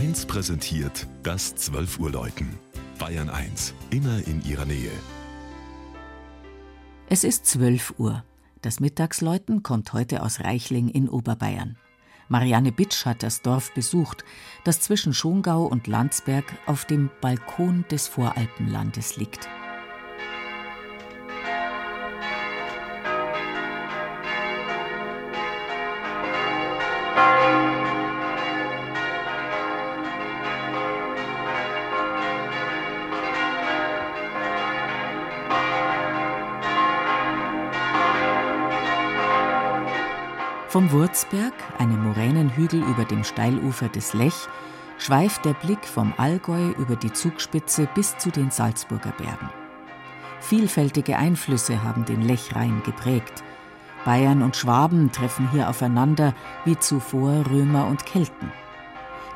1 präsentiert das 12 Uhr Läuten. Bayern 1, immer in ihrer Nähe. Es ist 12 Uhr. Das Mittagsläuten kommt heute aus Reichling in Oberbayern. Marianne Bitsch hat das Dorf besucht, das zwischen Schongau und Landsberg auf dem Balkon des Voralpenlandes liegt. Vom Wurzberg, einem Moränenhügel über dem Steilufer des Lech, schweift der Blick vom Allgäu über die Zugspitze bis zu den Salzburger Bergen. Vielfältige Einflüsse haben den Lechrhein geprägt. Bayern und Schwaben treffen hier aufeinander, wie zuvor Römer und Kelten.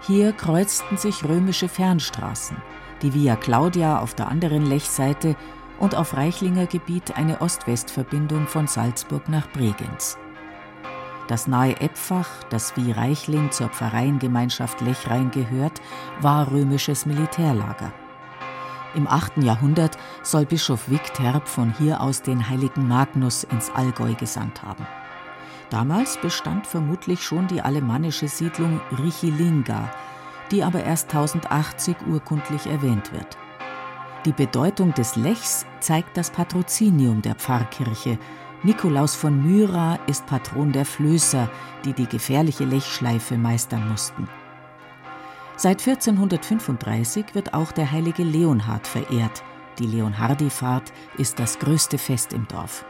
Hier kreuzten sich römische Fernstraßen, die Via Claudia auf der anderen Lechseite und auf Reichlinger Gebiet eine Ost-West-Verbindung von Salzburg nach Bregenz. Das nahe Epfach, das wie Reichling zur Pfarreiengemeinschaft Lechrein gehört, war römisches Militärlager. Im 8. Jahrhundert soll Bischof Wigterb von hier aus den heiligen Magnus ins Allgäu gesandt haben. Damals bestand vermutlich schon die alemannische Siedlung Richilinga, die aber erst 1080 urkundlich erwähnt wird. Die Bedeutung des Lechs zeigt das Patrozinium der Pfarrkirche, Nikolaus von Myra ist Patron der Flößer, die die gefährliche Lechschleife meistern mussten. Seit 1435 wird auch der heilige Leonhard verehrt. Die Leonhardifahrt ist das größte Fest im Dorf.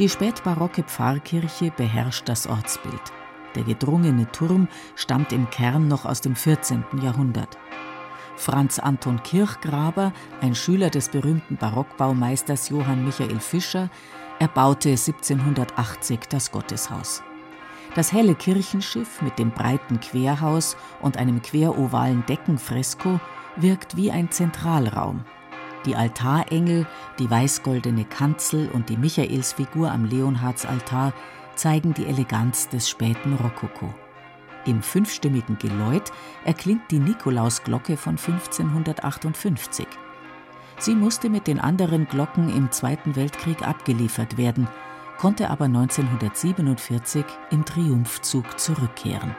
Die spätbarocke Pfarrkirche beherrscht das Ortsbild. Der gedrungene Turm stammt im Kern noch aus dem 14. Jahrhundert. Franz Anton Kirchgraber, ein Schüler des berühmten Barockbaumeisters Johann Michael Fischer, er baute 1780 das Gotteshaus. Das helle Kirchenschiff mit dem breiten Querhaus und einem querovalen Deckenfresko wirkt wie ein Zentralraum. Die Altarengel, die weißgoldene Kanzel und die Michaelsfigur am Leonhardsaltar zeigen die Eleganz des späten Rokoko. Im fünfstimmigen Geläut erklingt die Nikolausglocke von 1558. Sie musste mit den anderen Glocken im Zweiten Weltkrieg abgeliefert werden, konnte aber 1947 im Triumphzug zurückkehren.